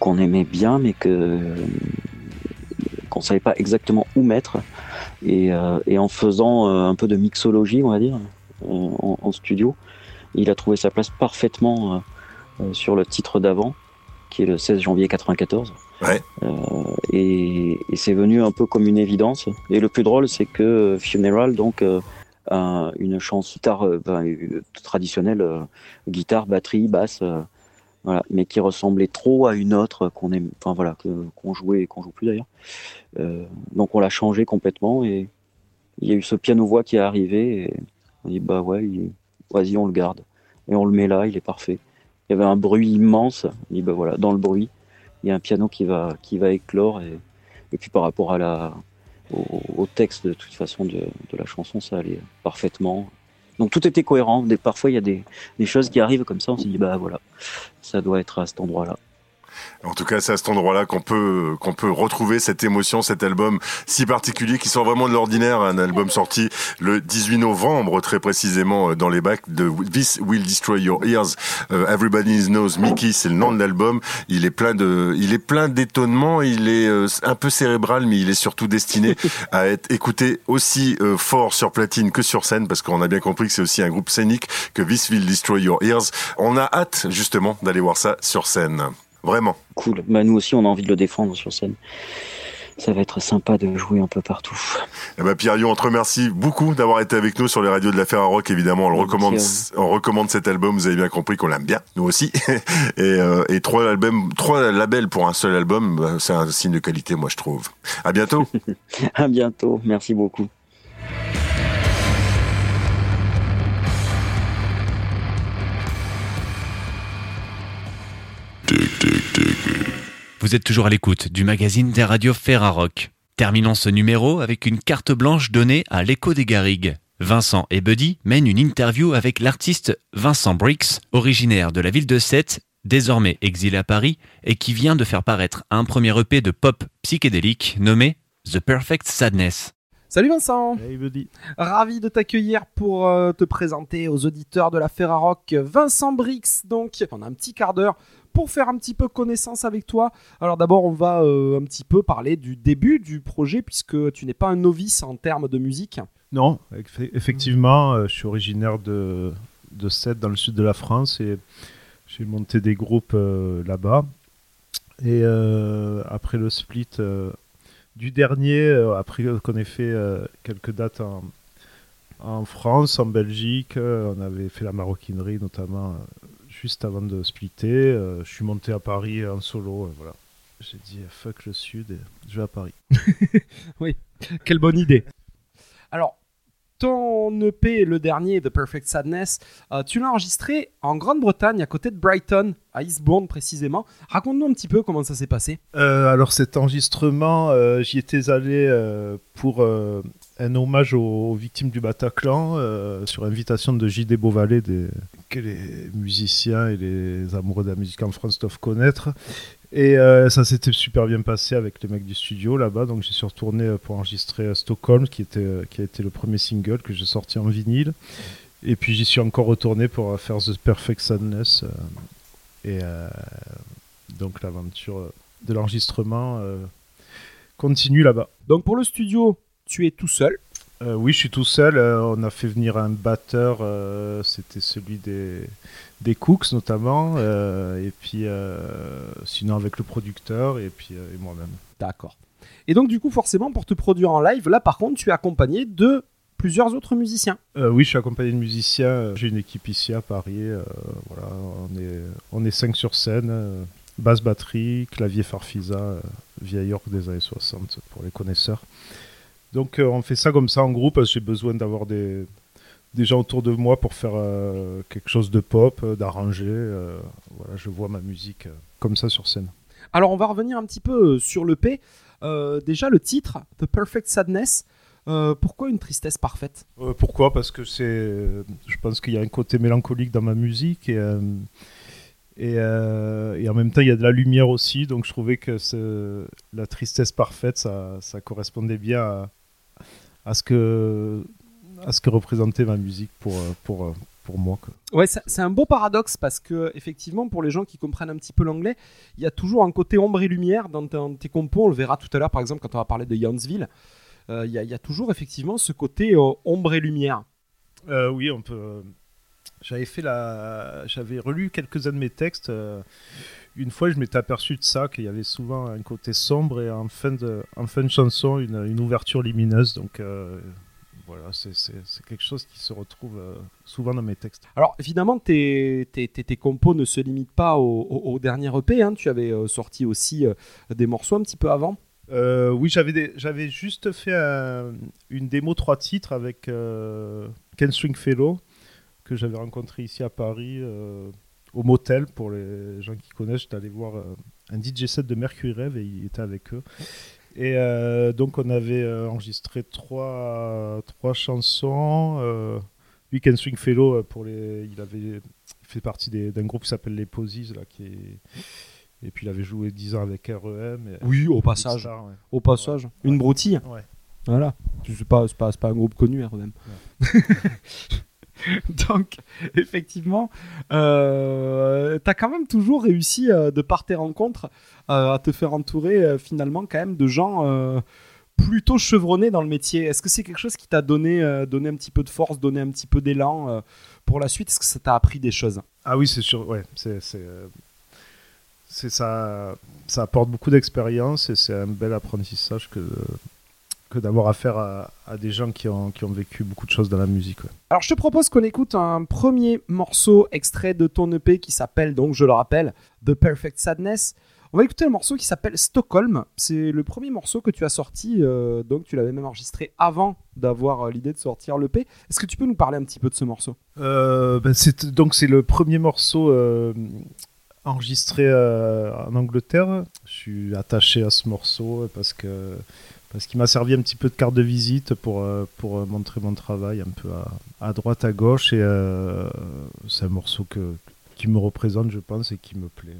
qu'on aimait bien, mais que qu'on savait pas exactement où mettre. Et, euh, et en faisant un peu de mixologie, on va dire, en, en studio, il a trouvé sa place parfaitement euh, sur le titre d'avant, qui est le 16 janvier 94. Ouais. Euh, et, et c'est venu un peu comme une évidence. Et le plus drôle, c'est que Funeral, donc, euh, a une chanson guitare euh, ben, euh, traditionnelle, euh, guitare, batterie, basse, euh, voilà, mais qui ressemblait trop à une autre qu'on aime, enfin voilà, qu'on jouait et qu'on joue plus d'ailleurs. Euh, donc on l'a changé complètement et il y a eu ce piano voix qui est arrivé et on dit bah ouais, il- vas-y on le garde et on le met là, il est parfait. Il y avait un bruit immense, on dit bah voilà, dans le bruit, il y a un piano qui va qui va éclore et, et puis par rapport à la au, texte de toute façon de, de la chanson, ça allait parfaitement. Donc tout était cohérent. Des, parfois il y a des, des choses qui arrivent comme ça, on se dit bah voilà, ça doit être à cet endroit-là. En tout cas, c'est à cet endroit-là qu'on peut qu'on peut retrouver cette émotion, cet album si particulier qui sort vraiment de l'ordinaire, un album sorti le 18 novembre très précisément euh, dans les bacs de This Will Destroy Your Ears. Euh, Everybody Knows Mickey, c'est le nom de l'album. Il est plein de il est plein d'étonnements, il est euh, un peu cérébral mais il est surtout destiné à être écouté aussi fort sur platine que sur scène parce qu'on a bien compris que c'est aussi un groupe scénique que This Will Destroy Your Ears. On a hâte justement d'aller voir ça sur scène. Vraiment. Cool. Bah, nous aussi, on a envie de le défendre sur scène. Ça va être sympa de jouer un peu partout. Eh ben Pierre on te remercie beaucoup d'avoir été avec nous sur les radios de la Ferra Rock. Évidemment, on le recommande, Merci on recommande cet album. Vous avez bien compris qu'on l'aime bien, nous aussi. et, euh, et trois albums, trois labels pour un seul album, bah, c'est un signe de qualité, moi je trouve. À bientôt. À bientôt. Merci beaucoup. Vous êtes toujours à l'écoute du magazine des radios Ferrarock. Terminons ce numéro avec une carte blanche donnée à l'écho des Garrigues. Vincent et Buddy mènent une interview avec l'artiste Vincent Briggs, originaire de la ville de Sète, désormais exilé à Paris et qui vient de faire paraître un premier EP de pop psychédélique nommé The Perfect Sadness. Salut Vincent Hey buddy. Ravi de t'accueillir pour euh, te présenter aux auditeurs de la Ferrarock Vincent Brix. Donc, on a un petit quart d'heure pour faire un petit peu connaissance avec toi. Alors d'abord, on va euh, un petit peu parler du début du projet puisque tu n'es pas un novice en termes de musique. Non, eff- effectivement, euh, je suis originaire de, de Sète, dans le sud de la France, et j'ai monté des groupes euh, là-bas. Et après le split du dernier, après qu'on ait fait quelques dates en, en France, en Belgique, on avait fait la maroquinerie notamment juste avant de splitter. euh, je suis monté à Paris en solo, et voilà. J'ai dit fuck le sud, et je vais à Paris. Quelle bonne idée Alors, ton EP, le dernier, The Perfect Sadness, euh, tu l'as enregistré en Grande-Bretagne, à côté de Brighton, à Eastbourne précisément. Raconte-nous un petit peu comment ça s'est passé. Euh, alors cet enregistrement, euh, j'y étais allé euh, pour euh, un hommage aux, victimes du Bataclan, euh, sur invitation de J.D. Beauvalet, que les musiciens et les amoureux de la musique en France doivent connaître. Et euh, ça s'était super bien passé avec les mecs du studio là-bas, donc j'y suis retourné pour enregistrer euh, Stockholm, qui, était, qui a été le premier single que j'ai sorti en vinyle. Et puis j'y suis encore retourné pour faire The Perfect Sadness. et donc l'aventure de l'enregistrement continue là-bas. Donc pour le studio, tu es tout seul. Euh, oui, je suis tout seul. euh, on a fait venir un batteur, euh, c'était celui des, des Cooks notamment, et puis sinon avec le producteur et puis et moi-même. D'accord. Et donc du coup, forcément, pour te produire en live, là par contre, tu es accompagné de plusieurs autres musiciens. Oui, je suis accompagné de musiciens. J'ai une équipe ici à Paris. voilà, on est on est cinq sur scène. basse batterie, clavier Farfisa, euh, vieil orgue des années 60 pour les connaisseurs. Donc euh, on fait ça comme ça en groupe. J'ai besoin d'avoir des, des gens autour de moi pour faire euh, quelque chose de pop, euh, d'arranger. euh, voilà, je vois ma musique comme ça sur scène. Alors on va revenir un petit peu sur l'EP. Euh, déjà le titre, The Perfect Sadness. Pourquoi une tristesse parfaite? Pourquoi? Parce que c'est, je pense qu'il y a un côté mélancolique dans ma musique et, et, et en même temps il y a de la lumière aussi. Donc je trouvais que la tristesse parfaite, ça, ça correspondait bien à, à ce que à ce que représentait ma musique pour euh, pour euh, pour moi. quoi. Ouais, c'est un beau paradoxe parce que effectivement, pour les gens qui comprennent un petit peu l'anglais, il y a toujours un côté ombre et lumière dans, tes compos. On le verra tout à l'heure, par exemple, quand on va parler de Youngsville. Euh, Il y, a- il y a toujours effectivement ce côté euh, ombre et lumière. Euh, oui, on peut. J'avais fait la, j'avais relu quelques-uns de mes textes. Une fois, je m'étais aperçu de ça, qu'il y avait souvent un côté sombre et en fin de, en fin de chanson, une, une ouverture lumineuse. Donc euh, voilà, c'est quelque chose qui se retrouve euh, souvent dans mes textes. Alors évidemment, tes, tes, tes- tes compos ne se limitent pas au, au- au dernier EP. hein. Tu avais euh, sorti aussi des morceaux un petit peu avant. Oui, j'avais juste fait un- une démo trois titres avec Ken Stringfellow que j'avais rencontré ici à Paris au motel pour les gens qui connaissent. J'étais allé voir euh, un DJ set de Mercury Rêve et il était avec eux. Et euh, donc on avait euh, enregistré trois, trois chansons. Euh, lui, Ken Stringfellow, euh, pour les, il avait fait partie des- d'un groupe qui s'appelle les Posies là, qui est Et puis il avait joué 10 ans avec REM. et- Oui, au passage. Star, ouais. Au passage. Une broutille. Ouais. Voilà. C'est pas, c'est pas, c'est pas un groupe connu, REM. Donc, effectivement, euh, t'as quand même toujours réussi, euh, de par tes rencontres, euh, à te faire entourer euh, finalement quand même de gens plutôt chevronnés dans le métier. Est-ce que c'est quelque chose qui t'a donné, donné un petit peu de force, donné un petit peu d'élan pour la suite? Est-ce que ça t'a appris des choses? Ah oui, c'est sûr. Ouais, c'est ça. Ça apporte beaucoup d'expérience et c'est un bel apprentissage que que d'avoir affaire à, à des gens qui ont qui ont vécu beaucoup de choses dans la musique. ouais. Alors je te propose qu'on écoute un premier morceau extrait de ton EP qui s'appelle donc, je le rappelle, The Perfect Sadness. On va écouter le morceau qui s'appelle Stockholm. C'est le premier morceau que tu as sorti, euh, donc tu l'avais même enregistré avant d'avoir euh, l'idée de sortir l'EP. Est-ce que tu peux nous parler un petit peu de ce morceau? Euh, ben, c'est donc c'est le premier morceau euh, enregistré euh, en Angleterre. Je suis attaché à ce morceau parce que parce qu'il m'a servi un petit peu de carte de visite pour euh, pour euh, montrer mon travail un peu à, à droite à gauche et euh, c'est un morceau que qui me représente je pense et qui me plaît.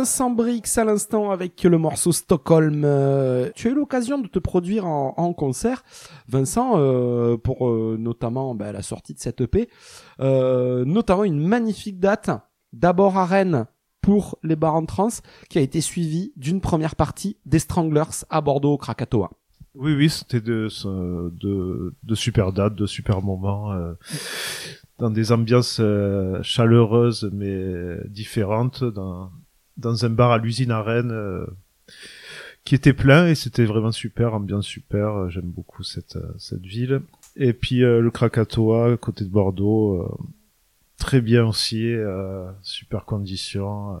Vincent Brix à l'instant avec le morceau Stockholm. Euh, tu as eu l'occasion de te produire en, concert, Vincent, euh, pour euh, notamment bah, la sortie de cette EP, notamment une magnifique date, d'abord à Rennes pour les bars en trans, qui a été suivie d'une première partie des Stranglers à Bordeaux au Krakatoa. Oui, oui, c'était de, super dates, de super moments, dans des ambiances chaleureuses mais différentes, dans un bar à l'usine à Rennes euh, qui était plein et c'était vraiment super, ambiance super. euh, J'aime beaucoup cette, euh, cette ville. Et puis euh, le Krakatoa, côté de Bordeaux, euh, très bien aussi, euh, super conditions. euh,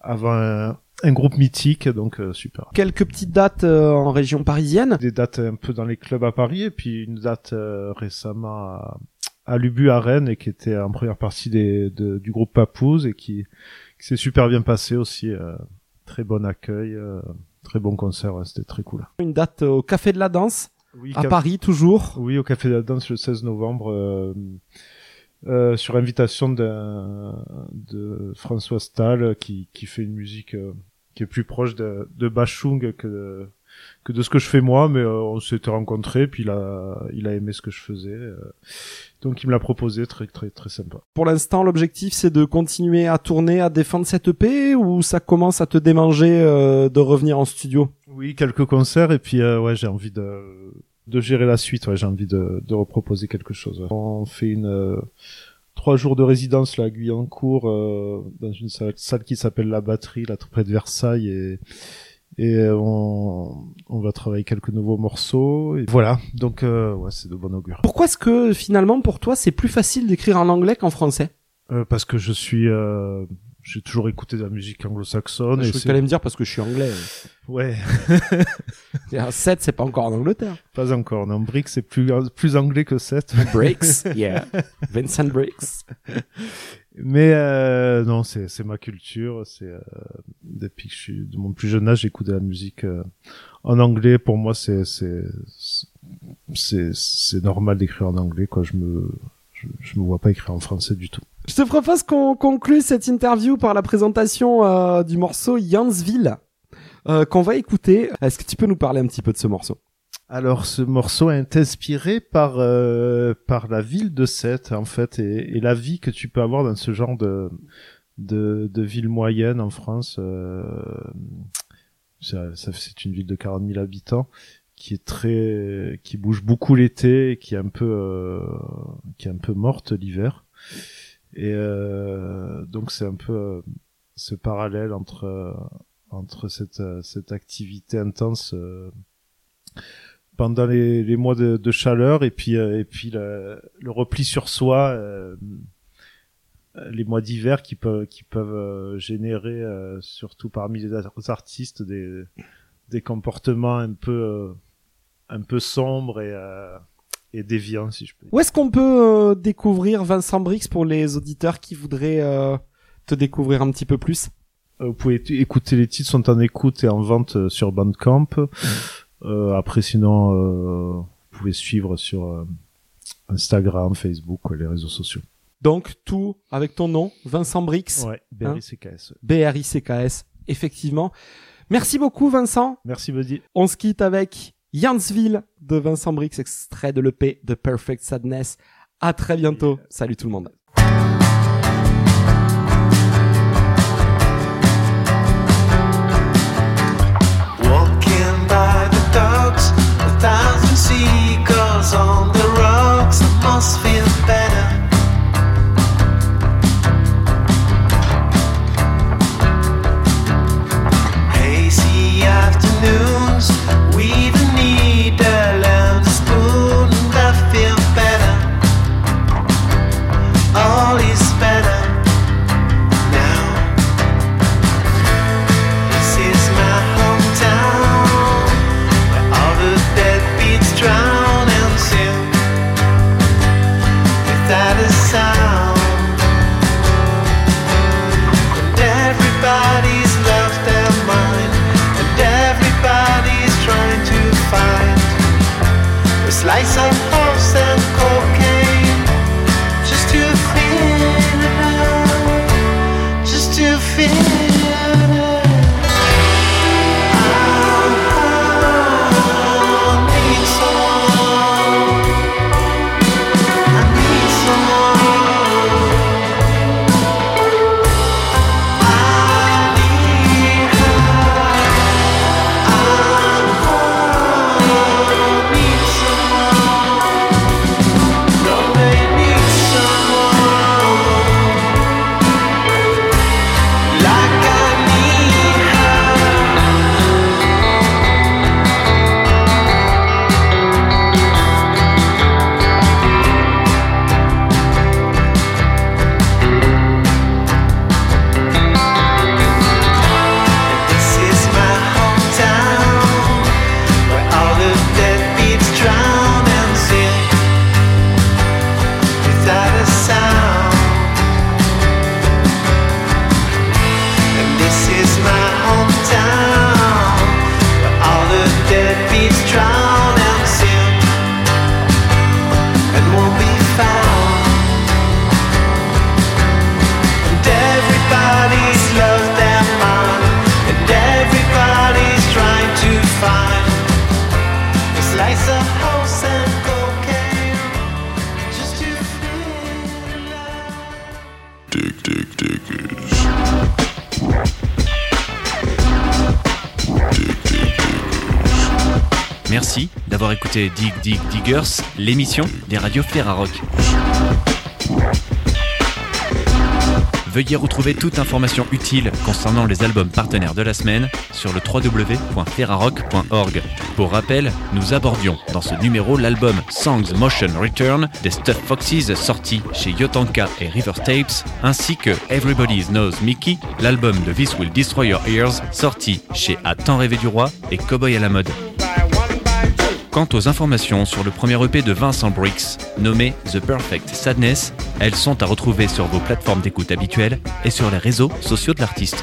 avant un, un groupe mythique, donc euh, super. Quelques petites dates euh, en région parisienne? Des dates un peu dans les clubs à Paris et puis une date euh, récemment à, à Lubu à Rennes et qui était en première partie des, de- du groupe Papouze et qui, qui s'est super bien passé aussi. euh, très bon accueil, euh, très bon concert, ouais, c'était très cool. Une date au Café de la Danse, Oui, à Paris toujours. Oui, au Café de la Danse le 16 novembre, euh, euh, sur invitation de François Stahl qui, qui fait une musique euh, qui est plus proche de, de Bachung que de, que de ce que je fais moi, mais euh, on s'était rencontrés, puis il a, il a aimé ce que je faisais, euh, donc il me l'a proposé, très très très sympa. Pour l'instant, l'objectif c'est de continuer à tourner, à défendre cette EP ou ça commence à te démanger euh, de revenir en studio? Oui, quelques concerts et puis euh, ouais, j'ai envie de de gérer la suite. Ouais, j'ai envie de de reproposer quelque chose. On fait une euh, trois jours de résidence là à Guyancourt euh, dans une salle, salle qui s'appelle la Batterie, là tout près de Versailles et et euh, on on va travailler quelques nouveaux morceaux et voilà. Donc euh, ouais, c'est de bon augure. Pourquoi est-ce que finalement pour toi c'est plus facile d'écrire en anglais qu'en français? Euh, parce que je suis euh, j'ai toujours écouté de la musique anglo-saxonne Je t'allais me dire parce que je suis anglais. ouais, Et 7 c'est pas encore en Angleterre. pas encore. Non, Brick c'est plus plus anglais que 7. Briggs, yeah. Vincent Briggs. Mais euh, non, c'est ma culture. C'est euh, depuis que je suis de mon plus jeune âge, j'écoute de la musique euh, en anglais. Pour moi, c'est c'est c'est normal d'écrire en anglais. Quoi, je me je me vois pas écrire en français du tout. Je te propose qu'on conclue cette interview par la présentation euh, du morceau Yansville euh, qu'on va écouter. Est-ce que tu peux nous parler un petit peu de ce morceau? Alors, ce morceau est inspiré par euh, par la ville de Sète en fait et, et la vie que tu peux avoir dans ce genre de de, de ville moyenne en France. Euh, ça, c'est une ville de 40 000 habitants qui est très qui bouge beaucoup l'été et qui est un peu euh, qui est un peu morte l'hiver. Et euh, donc c'est un peu euh, ce parallèle entre euh, entre cette cette activité intense pendant les, les mois de, de chaleur et puis euh, et puis le, le repli sur soi euh, les mois d'hiver qui peuvent qui peuvent euh, générer euh, surtout parmi les ar- artistes des des comportements un peu euh, un peu sombres et euh, et déviants si je peux dire. Où est-ce qu'on peut euh, découvrir Vincent Brix pour les auditeurs qui voudraient euh, te découvrir un petit peu plus? Euh, Vous pouvez écouter les titres sont en écoute et en vente euh, sur Bandcamp. Euh, après sinon euh, vous pouvez suivre sur euh, Instagram, Facebook, quoi, les réseaux sociaux. Donc tout avec ton nom, Vincent Brix, Ouais, BRICKS. B-R-I-C-K-S, effectivement. Merci beaucoup Vincent. Merci Buddy. On se quitte avec Yansville de Vincent Brix, extrait de l'EP The Perfect Sadness. À très bientôt. Salut tout le monde. Seagulls on the rocks. I must feel better. Dig Dig Diggers, l'émission des radios Ferrarock. Veuillez retrouver toute information utile concernant les albums partenaires de la semaine sur le www.ferrarock.org. Pour rappel, nous abordions dans ce numéro l'album Songs Motion Return des Stuff Foxes sorti chez Yotanka et River Tapes, ainsi que Everybody Knows Mickey, l'album de This Will Destroy Your Ears sorti chez A Tant Rêvé du Roi et Cowboy à la mode. Quant aux informations sur le premier EP de Vincent Briggs, nommé The Perfect Sadness, elles sont à retrouver sur vos plateformes d'écoute habituelles et sur les réseaux sociaux de l'artiste.